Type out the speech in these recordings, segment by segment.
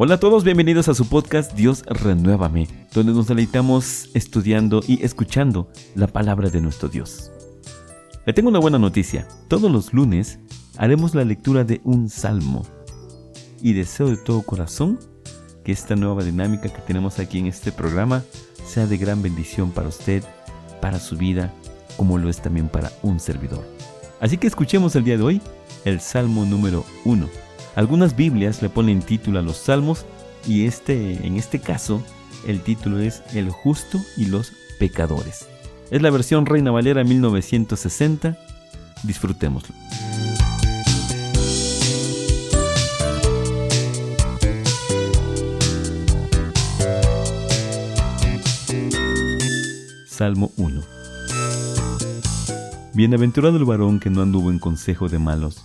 Hola a todos, bienvenidos a su podcast Dios Renuévame, donde nos deleitamos estudiando y escuchando la palabra de nuestro Dios. Le tengo una buena noticia. Todos los lunes haremos la lectura de un salmo. Y deseo de todo corazón que esta nueva dinámica que tenemos aquí en este programa sea de gran bendición para usted, para su vida, como lo es también para un servidor. Así que escuchemos el día de hoy el Salmo número 1 algunas Biblias le ponen título a los salmos y este, en este caso el título es El justo y los pecadores. Es la versión Reina Valera 1960. Disfrutémoslo. Salmo 1 Bienaventurado el varón que no anduvo en consejo de malos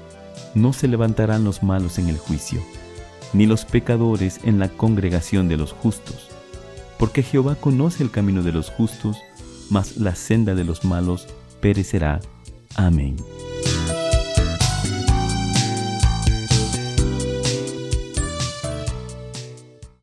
no se levantarán los malos en el juicio, ni los pecadores en la congregación de los justos, porque Jehová conoce el camino de los justos, mas la senda de los malos perecerá. Amén.